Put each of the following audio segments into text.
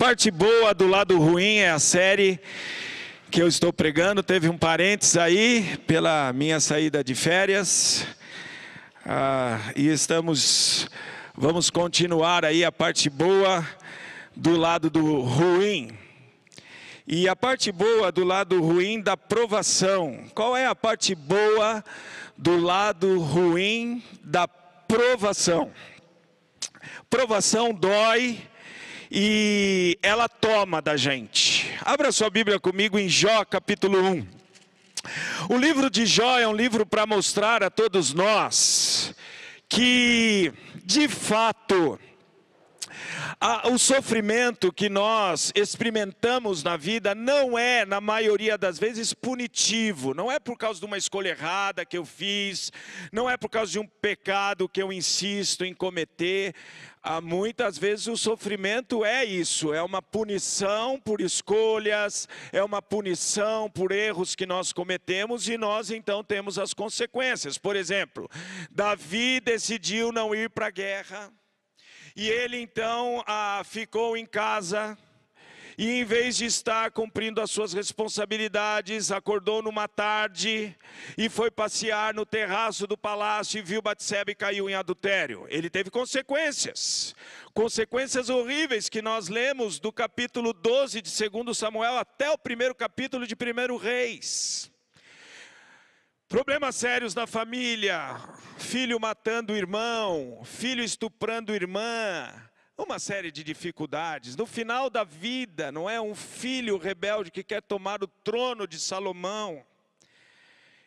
Parte boa do lado ruim é a série que eu estou pregando. Teve um parênteses aí pela minha saída de férias. Ah, e estamos, vamos continuar aí a parte boa do lado do ruim. E a parte boa do lado ruim da provação. Qual é a parte boa do lado ruim da provação? Provação dói e ela toma da gente. Abra sua Bíblia comigo em Jó capítulo 1. O livro de Jó é um livro para mostrar a todos nós que, de fato, o sofrimento que nós experimentamos na vida não é, na maioria das vezes, punitivo. Não é por causa de uma escolha errada que eu fiz, não é por causa de um pecado que eu insisto em cometer. Ah, muitas vezes o sofrimento é isso, é uma punição por escolhas, é uma punição por erros que nós cometemos e nós então temos as consequências. Por exemplo, Davi decidiu não ir para a guerra e ele então ah, ficou em casa e em vez de estar cumprindo as suas responsabilidades, acordou numa tarde e foi passear no terraço do palácio e viu Batseba e caiu em adultério. Ele teve consequências, consequências horríveis que nós lemos do capítulo 12 de 2 Samuel até o primeiro capítulo de 1 Reis. Problemas sérios na família, filho matando o irmão, filho estuprando irmã, uma série de dificuldades. No final da vida, não é um filho rebelde que quer tomar o trono de Salomão.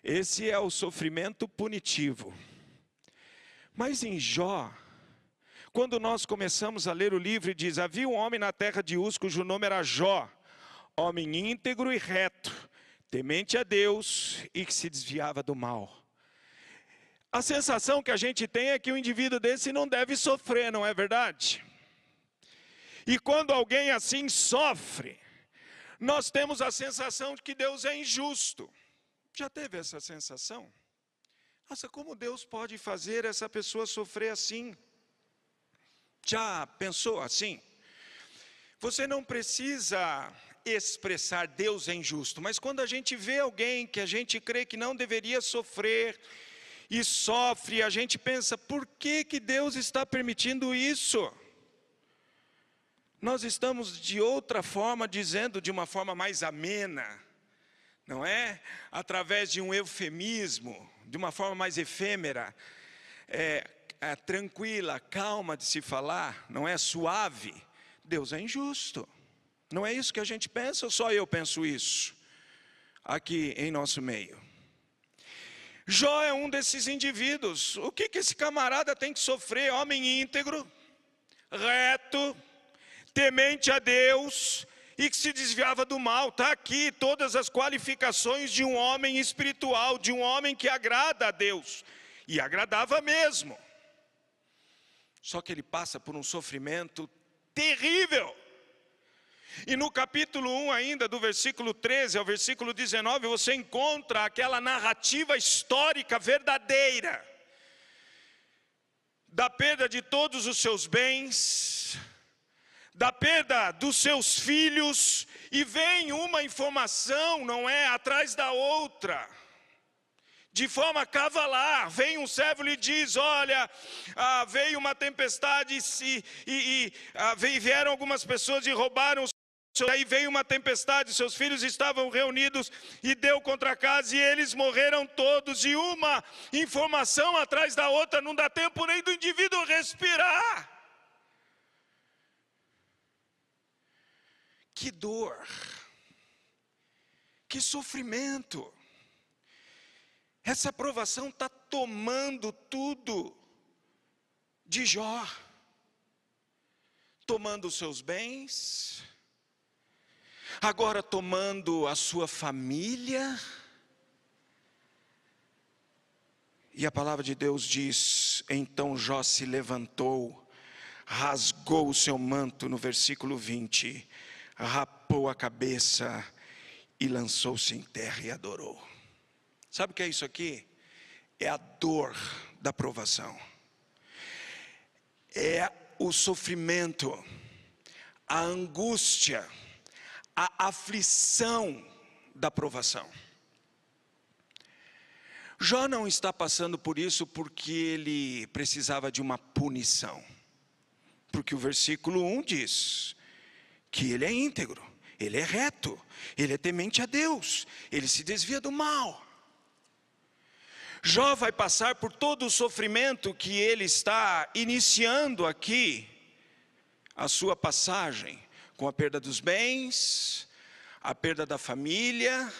Esse é o sofrimento punitivo. Mas em Jó, quando nós começamos a ler o livro, diz: Havia um homem na terra de Uz, cujo nome era Jó, homem íntegro e reto, temente a Deus e que se desviava do mal. A sensação que a gente tem é que o indivíduo desse não deve sofrer, não é verdade? E quando alguém assim sofre, nós temos a sensação de que Deus é injusto. Já teve essa sensação? Nossa, como Deus pode fazer essa pessoa sofrer assim? Já pensou assim? Você não precisa expressar Deus é injusto, mas quando a gente vê alguém que a gente crê que não deveria sofrer e sofre, a gente pensa, por que, que Deus está permitindo isso? Nós estamos de outra forma dizendo de uma forma mais amena, não é? Através de um eufemismo, de uma forma mais efêmera, é, é, tranquila, calma de se falar, não é suave. Deus é injusto. Não é isso que a gente pensa ou só eu penso isso? Aqui em nosso meio. Jó é um desses indivíduos. O que, que esse camarada tem que sofrer? Homem íntegro, reto, temente a Deus e que se desviava do mal. Está aqui todas as qualificações de um homem espiritual, de um homem que agrada a Deus. E agradava mesmo. Só que ele passa por um sofrimento terrível. E no capítulo 1 ainda, do versículo 13 ao versículo 19, você encontra aquela narrativa histórica verdadeira da perda de todos os seus bens, da perda dos seus filhos, e vem uma informação, não é, atrás da outra. De forma cavalar, vem um servo e lhe diz: Olha, ah, veio uma tempestade e, e, e ah, vieram algumas pessoas e roubaram Aí veio uma tempestade, seus filhos estavam reunidos e deu contra a casa e eles morreram todos. E uma informação atrás da outra, não dá tempo nem do indivíduo respirar. Que dor, que sofrimento. Essa aprovação está tomando tudo de Jó. tomando os seus bens, agora tomando a sua família. E a palavra de Deus diz: então Jó se levantou, rasgou o seu manto, no versículo 20, rapou a cabeça e lançou-se em terra e adorou. Sabe o que é isso aqui? É a dor da provação, é o sofrimento, a angústia, a aflição da provação. Jó não está passando por isso porque ele precisava de uma punição. Porque o versículo 1 diz que ele é íntegro, ele é reto, ele é temente a Deus, ele se desvia do mal. Jó vai passar por todo o sofrimento que ele está iniciando aqui, a sua passagem, com a perda dos bens, a perda da família,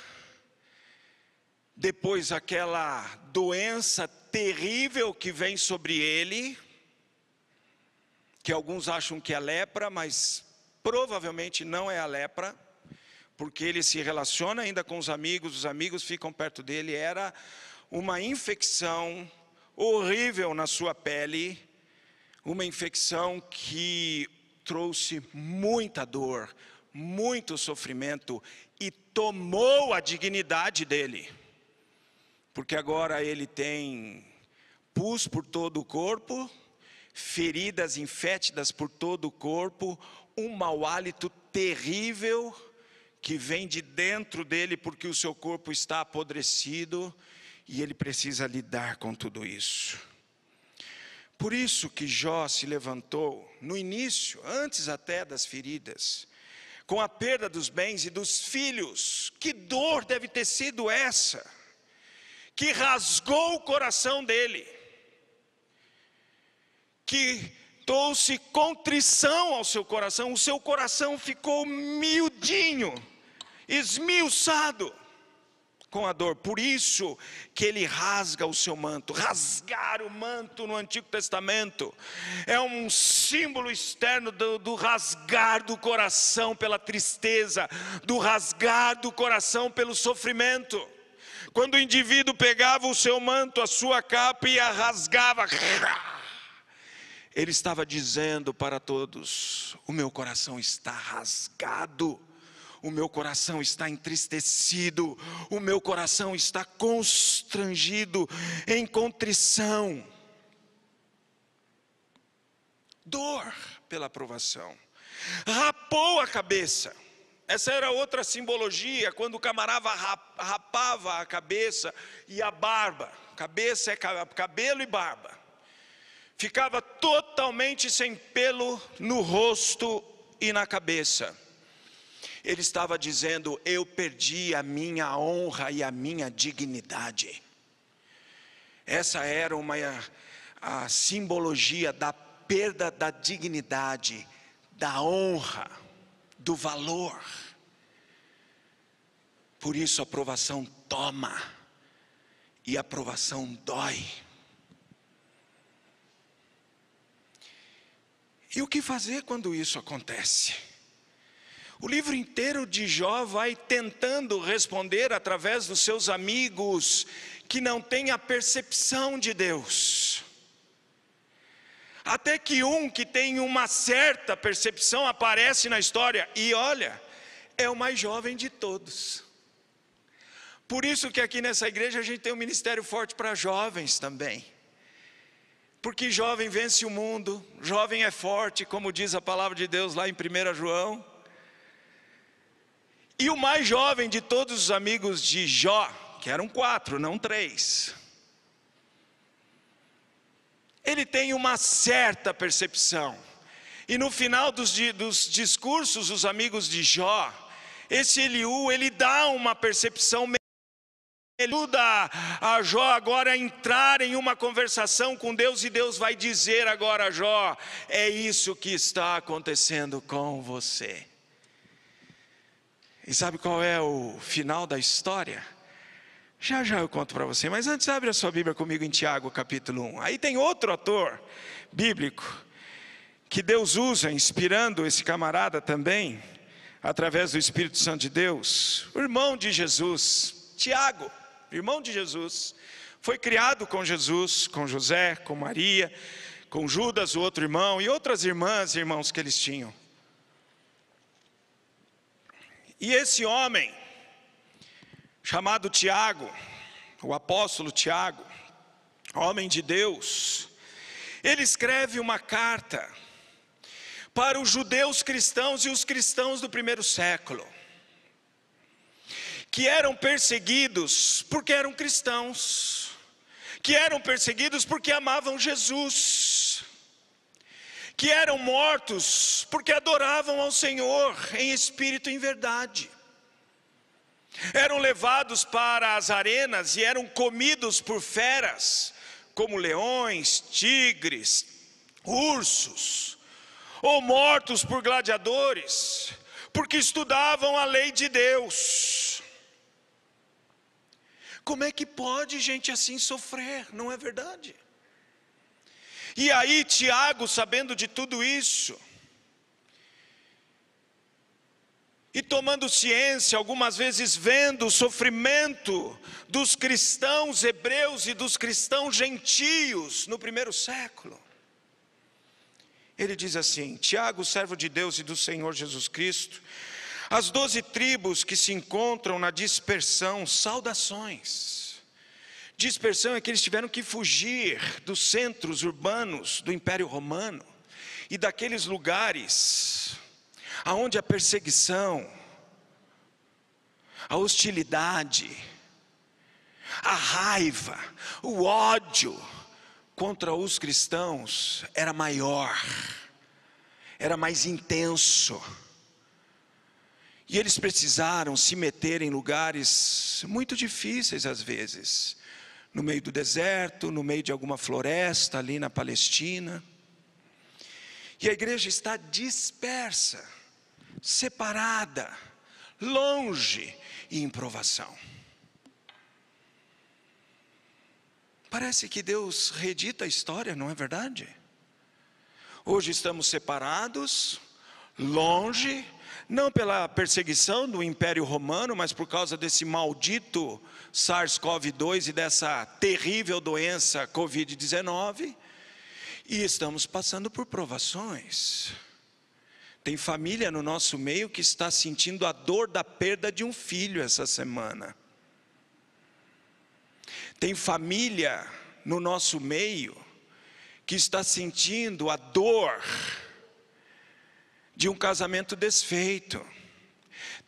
depois aquela doença terrível que vem sobre ele, que alguns acham que é lepra, mas provavelmente não é a lepra, porque ele se relaciona ainda com os amigos, os amigos ficam perto dele, era uma infecção horrível na sua pele, uma infecção que trouxe muita dor, muito sofrimento e tomou a dignidade dele. Porque agora ele tem pus por todo o corpo, feridas infétidas por todo o corpo, um mau hálito terrível que vem de dentro dele porque o seu corpo está apodrecido e ele precisa lidar com tudo isso. Por isso que Jó se levantou no início, antes até das feridas, com a perda dos bens e dos filhos. Que dor deve ter sido essa, que rasgou o coração dele, que trouxe contrição ao seu coração, o seu coração ficou miudinho, esmiuçado com a dor. Por isso que ele rasga o seu manto. Rasgar o manto no Antigo Testamento é um símbolo externo do, do rasgar do coração pela tristeza, do rasgar do coração pelo sofrimento. Quando o indivíduo pegava o seu manto, a sua capa e a rasgava, ele estava dizendo para todos: O meu coração está rasgado o meu coração está entristecido, o meu coração está constrangido em contrição. Dor pela aprovação. Rapou a cabeça. Essa era outra simbologia, quando o camarada rapava a cabeça e a barba. Cabeça é cabelo e barba. Ficava totalmente sem pelo no rosto e na cabeça ele estava dizendo: Eu perdi a minha honra e a minha dignidade. Essa era uma a simbologia da perda da dignidade, da honra, do valor. Por isso a aprovação toma e a aprovação dói. E o que fazer quando isso acontece? O livro inteiro de Jó vai tentando responder através dos seus amigos que não têm a percepção de Deus. Até que um que tem uma certa percepção aparece na história e olha, é o mais jovem de todos. Por isso que aqui nessa igreja a gente tem um ministério forte para jovens também. Porque jovem vence o mundo, jovem é forte, como diz a palavra de Deus lá em 1 João. E o mais jovem de todos os amigos de Jó, que eram quatro, não três, ele tem uma certa percepção. E no final dos, dos discursos, os amigos de Jó, esse Eliú, ele dá uma percepção ajuda a Jó agora a entrar em uma conversação com Deus e Deus vai dizer agora Jó: é isso que está acontecendo com você. E sabe qual é o final da história? Já já eu conto para você, mas antes abre a sua Bíblia comigo em Tiago capítulo 1. Aí tem outro ator bíblico que Deus usa, inspirando esse camarada também, através do Espírito Santo de Deus, o irmão de Jesus, Tiago, irmão de Jesus, foi criado com Jesus, com José, com Maria, com Judas, o outro irmão, e outras irmãs e irmãos que eles tinham. E esse homem, chamado Tiago, o apóstolo Tiago, homem de Deus, ele escreve uma carta para os judeus cristãos e os cristãos do primeiro século, que eram perseguidos porque eram cristãos, que eram perseguidos porque amavam Jesus, que eram mortos porque adoravam ao Senhor em espírito e em verdade. Eram levados para as arenas e eram comidos por feras, como leões, tigres, ursos, ou mortos por gladiadores, porque estudavam a lei de Deus. Como é que pode gente assim sofrer? Não é verdade? E aí, Tiago, sabendo de tudo isso, e tomando ciência, algumas vezes vendo o sofrimento dos cristãos hebreus e dos cristãos gentios no primeiro século, ele diz assim: Tiago, servo de Deus e do Senhor Jesus Cristo, as doze tribos que se encontram na dispersão, saudações. Dispersão é que eles tiveram que fugir dos centros urbanos do Império Romano e daqueles lugares aonde a perseguição, a hostilidade, a raiva, o ódio, contra os cristãos era maior, era mais intenso. E eles precisaram se meter em lugares muito difíceis às vezes, no meio do deserto, no meio de alguma floresta ali na Palestina. E a igreja está dispersa, separada, longe e em provação. Parece que Deus redita a história, não é verdade? Hoje estamos separados, longe, não pela perseguição do Império Romano, mas por causa desse maldito SARS-CoV-2 e dessa terrível doença Covid-19, e estamos passando por provações. Tem família no nosso meio que está sentindo a dor da perda de um filho essa semana. Tem família no nosso meio que está sentindo a dor de um casamento desfeito.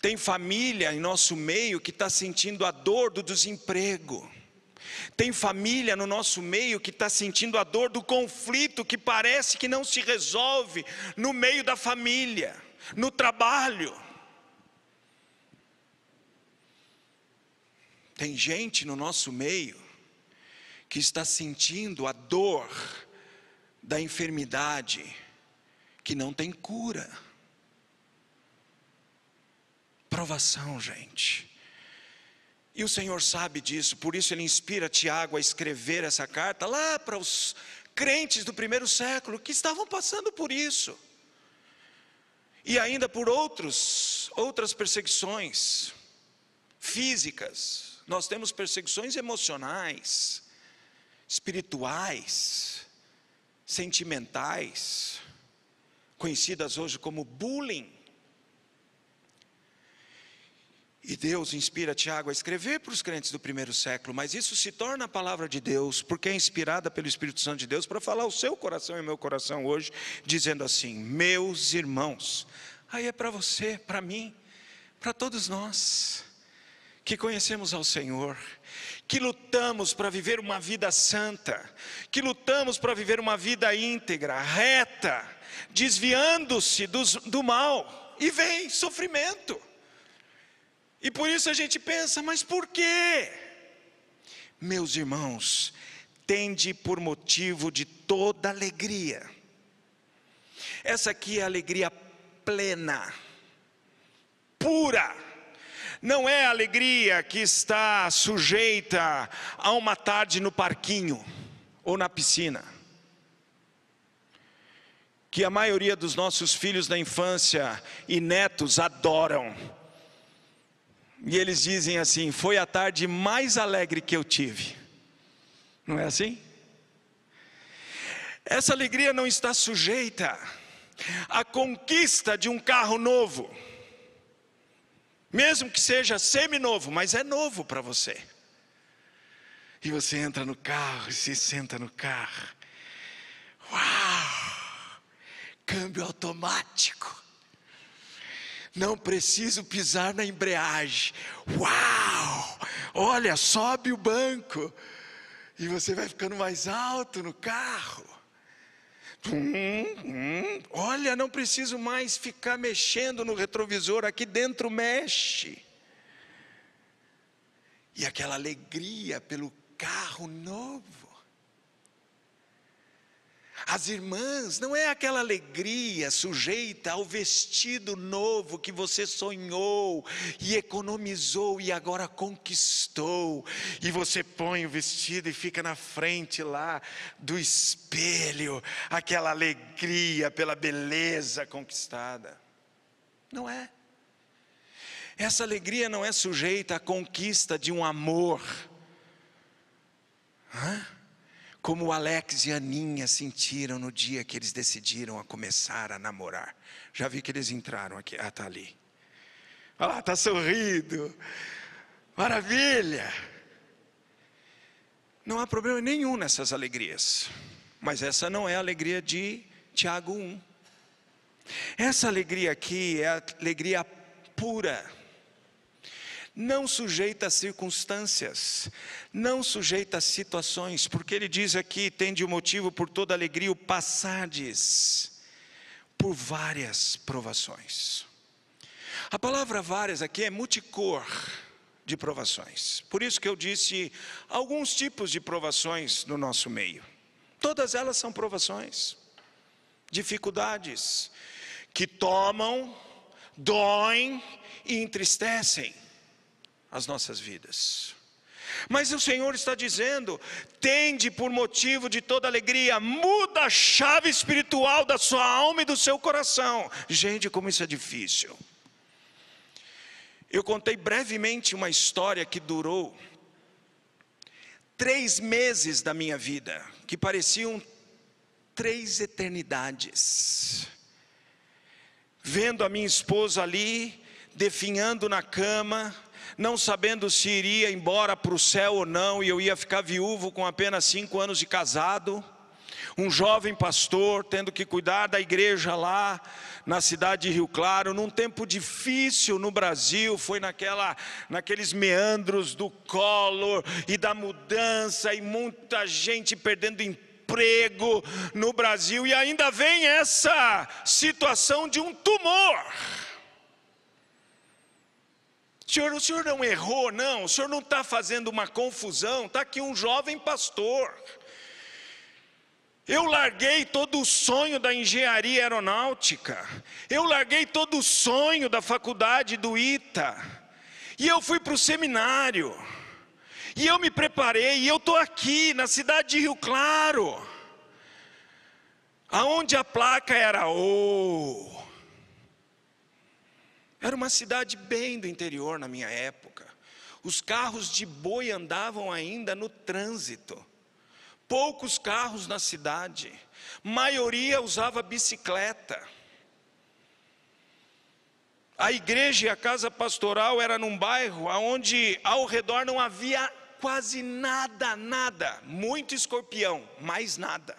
Tem família em nosso meio que está sentindo a dor do desemprego. Tem família no nosso meio que está sentindo a dor do conflito que parece que não se resolve no meio da família, no trabalho. Tem gente no nosso meio que está sentindo a dor da enfermidade que não tem cura. Provação, gente. E o Senhor sabe disso, por isso Ele inspira Tiago a escrever essa carta lá para os crentes do primeiro século que estavam passando por isso. E ainda por outros, outras perseguições físicas. Nós temos perseguições emocionais, espirituais, sentimentais, conhecidas hoje como bullying. E Deus inspira Tiago a escrever para os crentes do primeiro século, mas isso se torna a palavra de Deus, porque é inspirada pelo Espírito Santo de Deus para falar o seu coração e o meu coração hoje, dizendo assim: Meus irmãos, aí é para você, para mim, para todos nós que conhecemos ao Senhor, que lutamos para viver uma vida santa, que lutamos para viver uma vida íntegra, reta, desviando-se do mal, e vem sofrimento. E por isso a gente pensa, mas por quê? Meus irmãos, tende por motivo de toda alegria. Essa aqui é a alegria plena, pura, não é a alegria que está sujeita a uma tarde no parquinho ou na piscina. que a maioria dos nossos filhos da infância e netos adoram. E eles dizem assim: Foi a tarde mais alegre que eu tive. Não é assim? Essa alegria não está sujeita à conquista de um carro novo, mesmo que seja semi-novo, mas é novo para você. E você entra no carro e se senta no carro. Uau! Câmbio automático. Não preciso pisar na embreagem. Uau! Olha, sobe o banco. E você vai ficando mais alto no carro. Olha, não preciso mais ficar mexendo no retrovisor, aqui dentro mexe. E aquela alegria pelo carro novo. As irmãs, não é aquela alegria sujeita ao vestido novo que você sonhou e economizou e agora conquistou, e você põe o vestido e fica na frente lá do espelho, aquela alegria pela beleza conquistada. Não é. Essa alegria não é sujeita à conquista de um amor. Hã? Como o Alex e a Aninha sentiram no dia que eles decidiram a começar a namorar. Já vi que eles entraram aqui. Ah, está ali. Olha lá, está sorrindo. Maravilha. Não há problema nenhum nessas alegrias. Mas essa não é a alegria de Tiago 1. Essa alegria aqui é a alegria pura não sujeita a circunstâncias, não sujeita a situações, porque ele diz aqui: tende o motivo por toda alegria o passardes por várias provações. A palavra várias aqui é multicor de provações. Por isso que eu disse alguns tipos de provações no nosso meio. Todas elas são provações, dificuldades que tomam, doem e entristecem as nossas vidas. Mas o Senhor está dizendo: tende por motivo de toda alegria, muda a chave espiritual da sua alma e do seu coração. Gente, como isso é difícil. Eu contei brevemente uma história que durou três meses da minha vida, que pareciam três eternidades. Vendo a minha esposa ali, definhando na cama, não sabendo se iria embora para o céu ou não, e eu ia ficar viúvo com apenas cinco anos de casado, um jovem pastor tendo que cuidar da igreja lá na cidade de Rio Claro, num tempo difícil no Brasil, foi naquela, naqueles meandros do Collor e da mudança, e muita gente perdendo emprego no Brasil, e ainda vem essa situação de um tumor. Senhor, o senhor não errou, não, o senhor não está fazendo uma confusão, está aqui um jovem pastor. Eu larguei todo o sonho da engenharia aeronáutica, eu larguei todo o sonho da faculdade do ITA, e eu fui para o seminário, e eu me preparei, e eu estou aqui na cidade de Rio Claro, aonde a placa era O. Oh, era uma cidade bem do interior na minha época. Os carros de boi andavam ainda no trânsito. Poucos carros na cidade. Maioria usava bicicleta. A igreja e a casa pastoral era num bairro onde ao redor não havia quase nada, nada, muito escorpião, mais nada.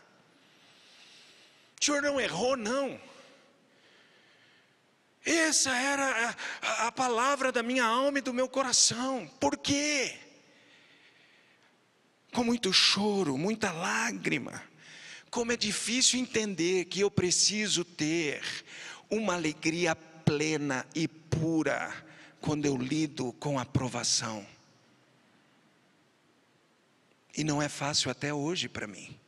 O senhor não errou, não. Essa era a, a, palavra da minha alma e do meu coração. Por quê? Com muito choro, muita lágrima. Como é difícil entender que eu preciso ter uma alegria plena e pura quando eu lido com aprovação. E não é fácil até hoje para mim.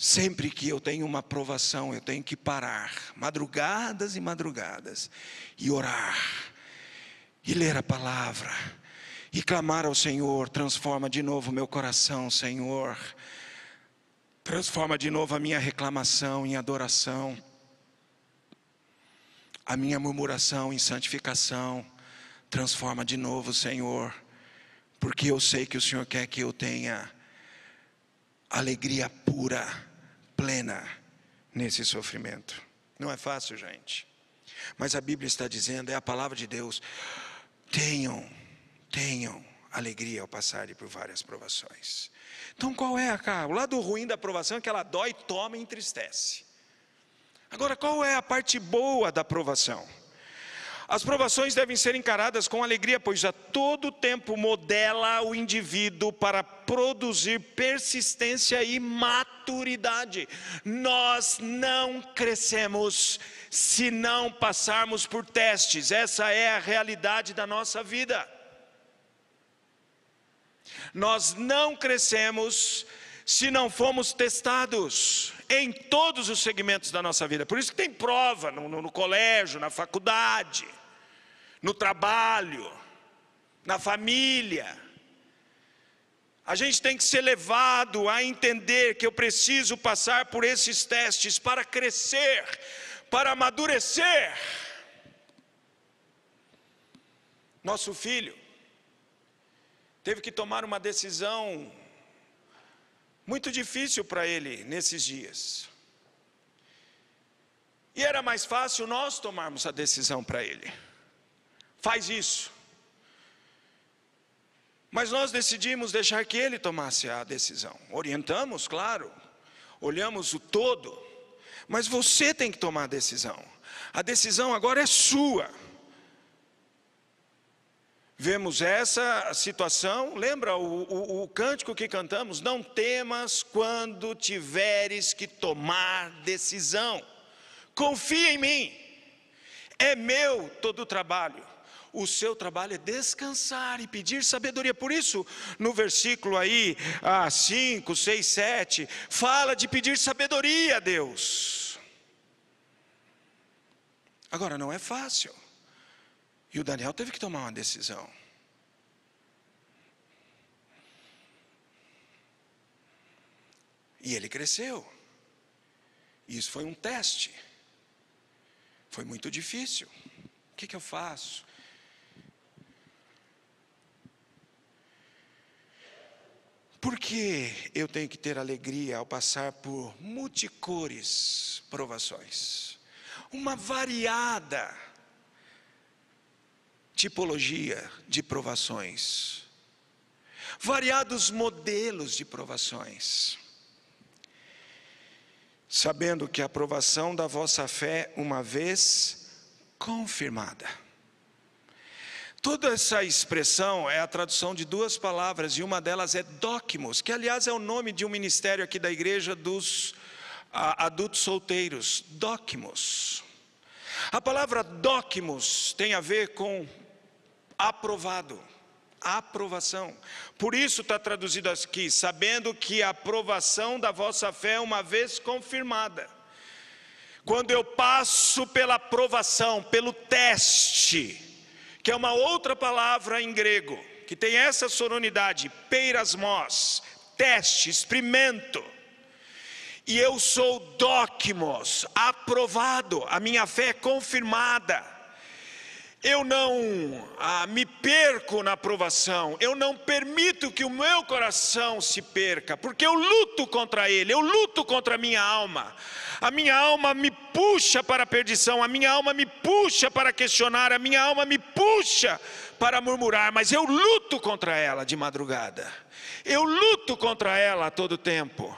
Sempre que eu tenho uma aprovação, eu tenho que parar, madrugadas e madrugadas, e orar, e ler a palavra, e clamar ao Senhor: transforma de novo meu coração, Senhor. Transforma de novo a minha reclamação em adoração, a minha murmuração em santificação. Transforma de novo, Senhor, porque eu sei que o Senhor quer que eu tenha alegria pura, plena nesse sofrimento. Não é fácil, gente. Mas a Bíblia está dizendo, é a palavra de Deus. Tenham, tenham alegria ao passarem por várias provações. Então qual é a o lado ruim da aprovação é que ela dói, toma e entristece. Agora qual é a parte boa da aprovação? As provações devem ser encaradas com alegria, pois a todo tempo modela o indivíduo para produzir persistência e maturidade. Nós não crescemos se não passarmos por testes, essa é a realidade da nossa vida. Nós não crescemos se não fomos testados em todos os segmentos da nossa vida. Por isso que tem prova no, no, no colégio, na faculdade, no trabalho, na família. A gente tem que ser levado a entender que eu preciso passar por esses testes para crescer, para amadurecer. Nosso filho teve que tomar uma decisão muito difícil para ele nesses dias. E era mais fácil nós tomarmos a decisão para ele. Faz isso. Mas nós decidimos deixar que ele tomasse a decisão. Orientamos, claro. Olhamos o todo. Mas você tem que tomar a decisão. A decisão agora é sua vemos essa situação. Lembra o, o, o, cântico que cantamos? Não temas quando tiveres que tomar decisão. Confia em mim. É meu todo o trabalho. O seu trabalho é descansar e pedir sabedoria. Por isso, no versículo aí, 5, 6, 7, fala de pedir sabedoria a Deus. Agora, não é fácil. E o Daniel teve que tomar uma decisão. E ele cresceu. Isso foi um teste. Foi muito difícil. O que, que eu faço? Por que eu tenho que ter alegria ao passar por multicores provações? Uma variada tipologia de provações, variados modelos de provações, sabendo que a aprovação da vossa fé, uma vez confirmada. Toda essa expressão é a tradução de duas palavras, e uma delas é docmos, que aliás é o nome de um ministério aqui da igreja dos adultos solteiros, docmos. A palavra docmos tem a ver com aprovado. Aprovação. Por isso está traduzido aqui, sabendo que a aprovação da vossa fé é uma vez confirmada. Quando eu passo pela aprovação, pelo teste, que é uma outra palavra em grego, que tem essa sonoridade, peirasmos, teste, experimento. E eu sou docmos, aprovado, a minha fé é confirmada eu não ah, me perco na aprovação, eu não permito que o meu coração se perca, porque eu luto contra ele, eu luto contra a minha alma. A minha alma me puxa para a perdição, a minha alma me puxa para questionar, a minha alma me puxa para murmurar, mas eu luto contra ela de madrugada, eu luto contra ela a todo tempo,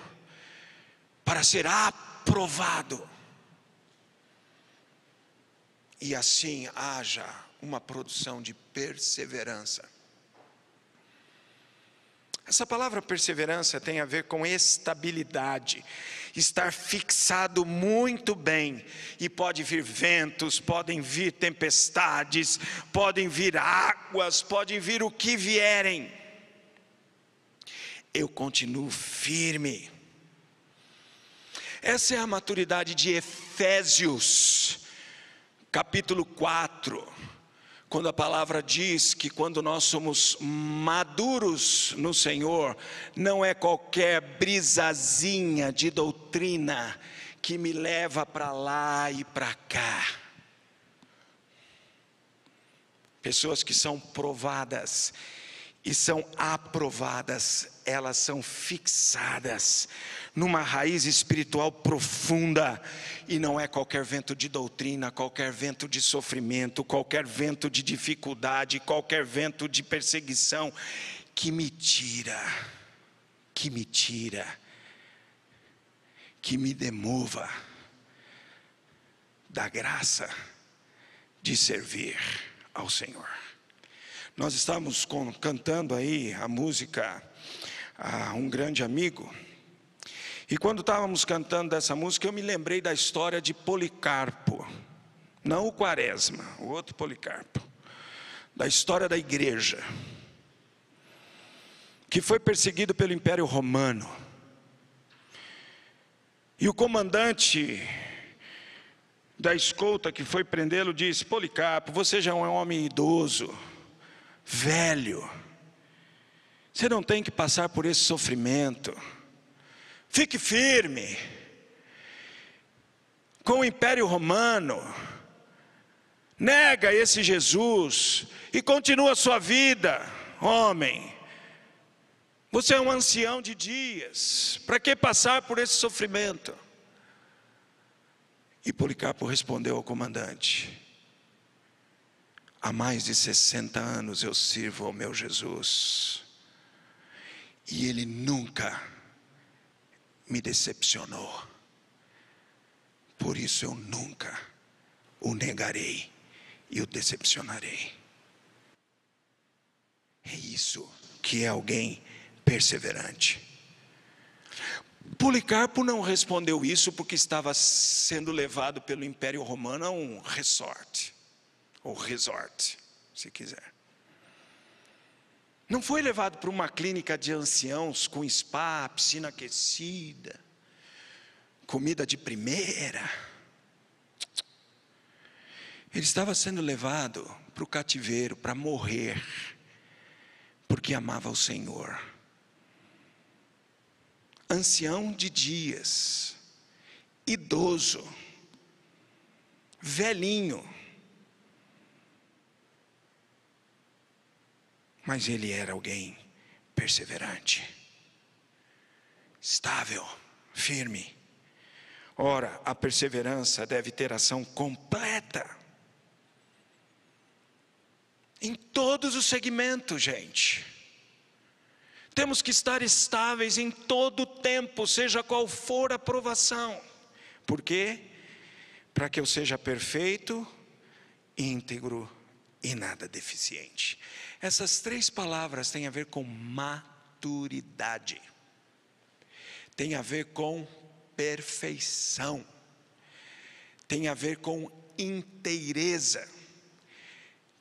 para ser aprovado e assim haja uma produção de perseverança. Essa palavra perseverança tem a ver com estabilidade, estar fixado muito bem, e pode vir ventos, podem vir tempestades, podem vir águas, podem vir o que vierem. Eu continuo firme. Essa é a maturidade de Efésios capítulo 4, quando a palavra diz que quando nós somos maduros no Senhor, não é qualquer brisazinha de doutrina que me leva para lá e para cá. Pessoas que são provadas e são aprovadas, elas são fixadas numa raiz espiritual profunda, e não é qualquer vento de doutrina, qualquer vento de sofrimento, qualquer vento de dificuldade, qualquer vento de perseguição que me tira, que me tira, que me demova da graça de servir ao Senhor. Nós estamos cantando aí a música a um grande amigo. E quando estávamos cantando essa música, eu me lembrei da história de Policarpo, não o Quaresma, o outro Policarpo, da história da igreja, que foi perseguido pelo Império Romano. E o comandante da escolta que foi prendê-lo disse: Policarpo, você já é um homem idoso, velho, você não tem que passar por esse sofrimento, fique firme, com o Império Romano, nega esse Jesus e continua a sua vida, homem. Você é um ancião de dias, para que passar por esse sofrimento? E Policarpo respondeu ao comandante: Há mais de 60 anos eu sirvo ao meu Jesus, e ele nunca me decepcionou. Por isso eu nunca o negarei e o decepcionarei. É isso que é alguém perseverante. Policarpo não respondeu isso porque estava sendo levado pelo Império Romano a um resort, ou resort, se quiser. Não foi levado para uma clínica de anciãos com spa, piscina aquecida, comida de primeira. Ele estava sendo levado para o cativeiro para morrer, porque amava o Senhor ancião de dias, idoso, velhinho. Mas ele era alguém perseverante, estável, firme. Ora, a perseverança deve ter ação completa. Em todos os segmentos, gente. Temos que estar estáveis em todo o tempo, seja qual for a provação. Por quê? Para que eu seja perfeito, íntegro e nada deficiente. Essas três palavras têm a ver com maturidade, tem a ver com perfeição, tem a ver com inteireza,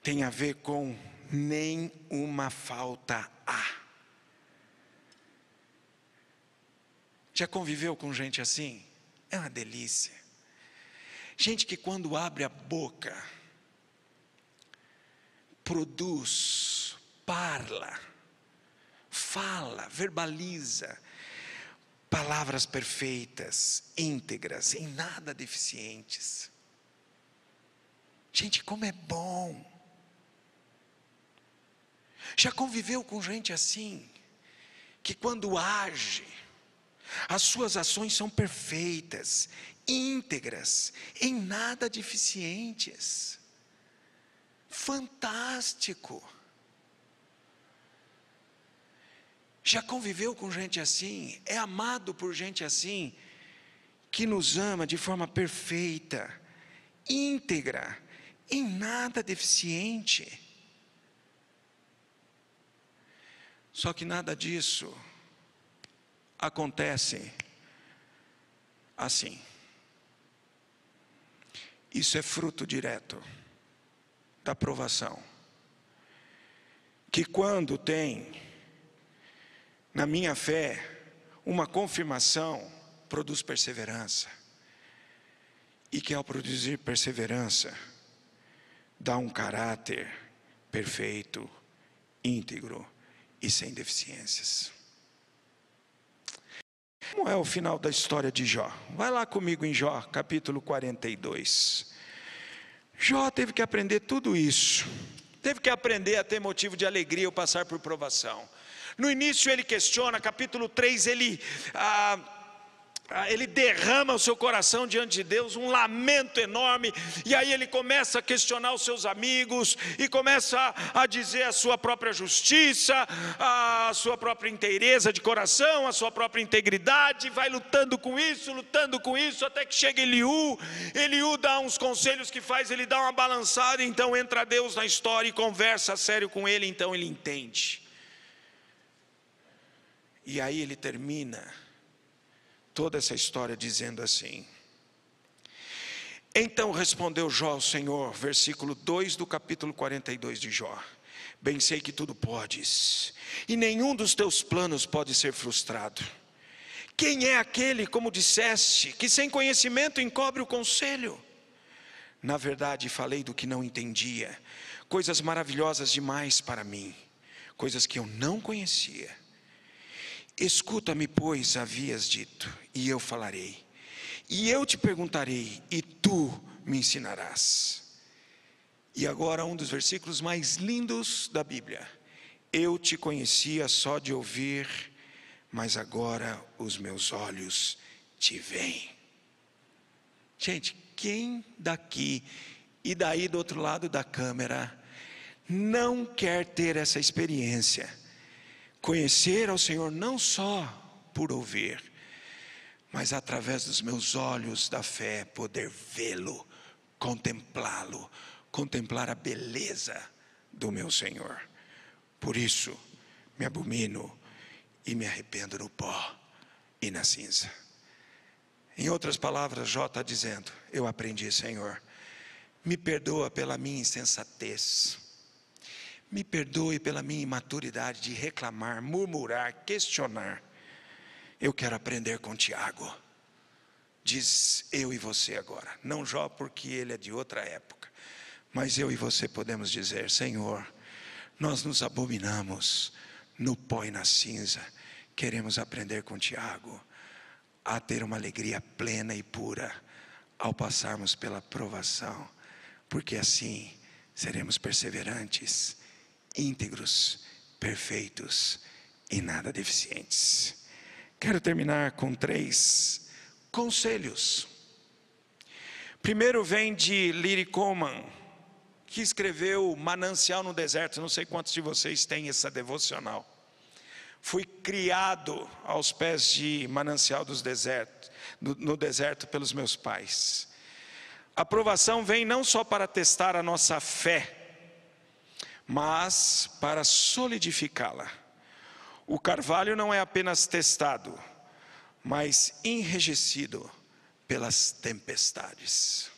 tem a ver com nem uma falta há. Já conviveu com gente assim? É uma delícia. Gente que quando abre a boca, produz, parla, fala, verbaliza palavras perfeitas, íntegras, em nada deficientes. Gente, como é bom. Já conviveu com gente assim, que quando age, as suas ações são perfeitas, íntegras, em nada deficientes. Fantástico. Já conviveu com gente assim? É amado por gente assim? Que nos ama de forma perfeita, íntegra, em nada deficiente. Só que nada disso acontece assim. Isso é fruto direto da provação. Que quando tem, na minha fé, uma confirmação, produz perseverança. E que ao produzir perseverança, dá um caráter perfeito, íntegro e sem deficiências. Como é o final da história de Jó? Vai lá comigo em Jó, capítulo 42. Jó teve que aprender tudo isso. Teve que aprender a ter motivo de alegria ao passar por provação. No início ele questiona, capítulo 3, ele. Ah, ele derrama o seu coração diante de Deus, um lamento enorme, e aí ele começa a questionar os seus amigos, e começa a, dizer a sua própria justiça, a sua própria inteireza de coração, a sua própria integridade, vai lutando com isso, lutando com isso, até que chega Eliú, Eliú dá uns conselhos que faz ele dar uma balançada, então entra Deus na história e conversa sério com ele, então ele entende. E aí ele termina toda essa história dizendo assim: Então respondeu Jó ao Senhor, versículo 2 do capítulo 42 de Jó: Bem sei que tudo podes, e nenhum dos teus planos pode ser frustrado. Quem é aquele, como disseste, que sem conhecimento encobre o conselho? Na verdade, falei do que não entendia, coisas maravilhosas demais para mim, coisas que eu não conhecia. Escuta-me, pois, havias dito, e eu falarei. E eu te perguntarei, e tu me ensinarás. E agora, um dos versículos mais lindos da Bíblia. Eu te conhecia só de ouvir, mas agora os meus olhos te veem. Gente, quem daqui e daí do outro lado da câmera não quer ter essa experiência? Conhecer ao Senhor não só por ouvir, mas através dos meus olhos da fé, poder vê-lo, contemplá-lo, contemplar a beleza do meu Senhor. Por isso, me abomino e me arrependo no pó e na cinza. Em outras palavras, Jó está dizendo: Eu aprendi, Senhor, me perdoa pela minha insensatez me perdoe pela minha imaturidade de reclamar, murmurar, questionar. Eu quero aprender com Tiago. Diz eu e você agora. Não Jó, porque ele é de outra época. Mas eu e você podemos dizer: Senhor, nós nos abominamos no pó e na cinza. Queremos aprender com Tiago a ter uma alegria plena e pura ao passarmos pela provação, porque assim seremos perseverantes íntegros, perfeitos e nada deficientes. Quero terminar com três conselhos. Primeiro vem de Liri Coleman, que escreveu Manancial no Deserto. Não sei quantos de vocês têm essa devocional. Fui criado aos pés de Manancial dos Desertos, no deserto pelos meus pais. A aprovação vem não só para testar a nossa fé, mas para solidificá-la. O carvalho não é apenas testado, mas enrijecido pelas tempestades.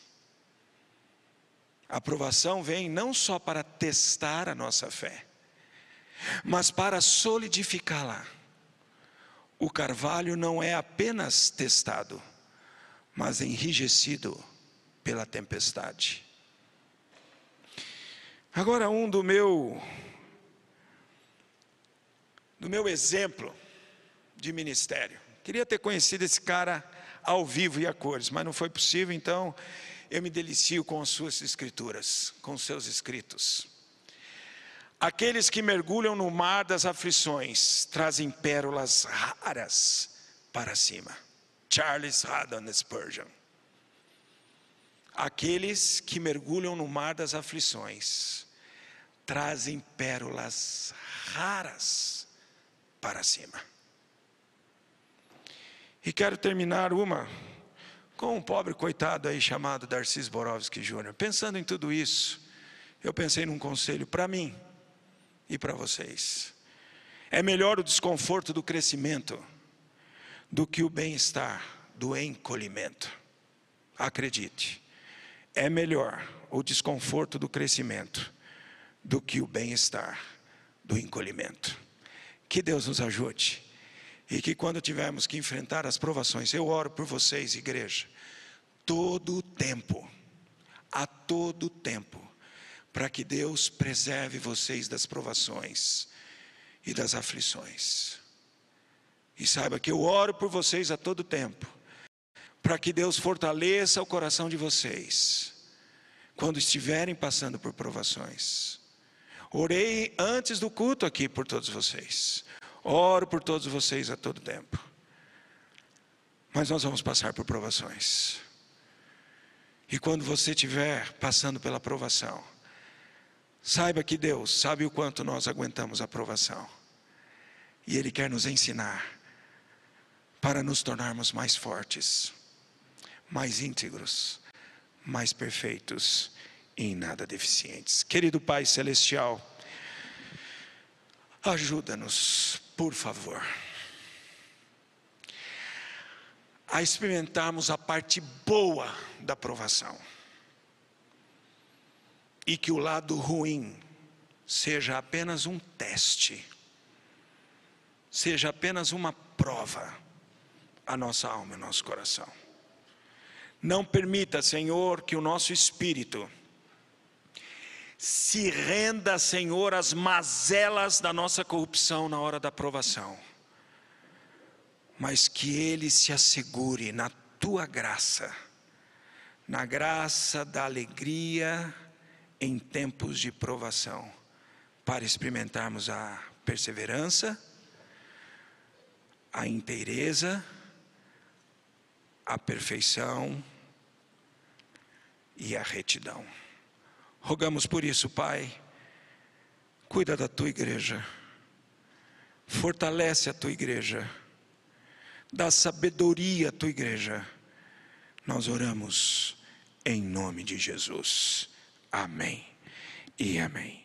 A aprovação vem não só para testar a nossa fé, mas para solidificá-la. O carvalho não é apenas testado, mas enrijecido pela tempestade. Agora um do meu do meu exemplo de ministério. Queria ter conhecido esse cara ao vivo e a cores, mas não foi possível, então eu me delicio com as suas escrituras, com os seus escritos. Aqueles que mergulham no mar das aflições trazem pérolas raras para cima. Charles Haddon Spurgeon. Aqueles que mergulham no mar das aflições trazem pérolas raras para cima. E quero terminar uma com um pobre coitado aí chamado Darcis Borowski Jr. Pensando em tudo isso, eu pensei num conselho para mim e para vocês. É melhor o desconforto do crescimento do que o bem-estar do encolhimento. Acredite é melhor o desconforto do crescimento do que o bem-estar do encolhimento. Que Deus nos ajude e que quando tivermos que enfrentar as provações, eu oro por vocês, igreja, todo o tempo, a todo tempo, para que Deus preserve vocês das provações e das aflições. E saiba que eu oro por vocês a todo tempo, para que Deus fortaleça o coração de vocês, quando estiverem passando por provações. Orei antes do culto aqui por todos vocês, oro por todos vocês a todo tempo. Mas nós vamos passar por provações. E quando você estiver passando pela provação, saiba que Deus sabe o quanto nós aguentamos a provação. E Ele quer nos ensinar para nos tornarmos mais fortes, mais íntegros, mais perfeitos e em nada deficientes. Querido Pai Celestial, ajuda-nos, por favor a experimentarmos a parte boa da provação. E que o lado ruim seja apenas um teste, seja apenas uma prova a nossa alma e nosso coração. Não permita, Senhor, que o nosso espírito se renda, Senhor, às mazelas da nossa corrupção na hora da provação mas que ele se assegure na tua graça, na graça da alegria em tempos de provação, para experimentarmos a perseverança, a inteireza, a perfeição e a retidão. Rogamos por isso, Pai, cuida da tua igreja, fortalece a tua igreja Dá sabedoria à tua igreja. Nós oramos em nome de Jesus. Amém e amém.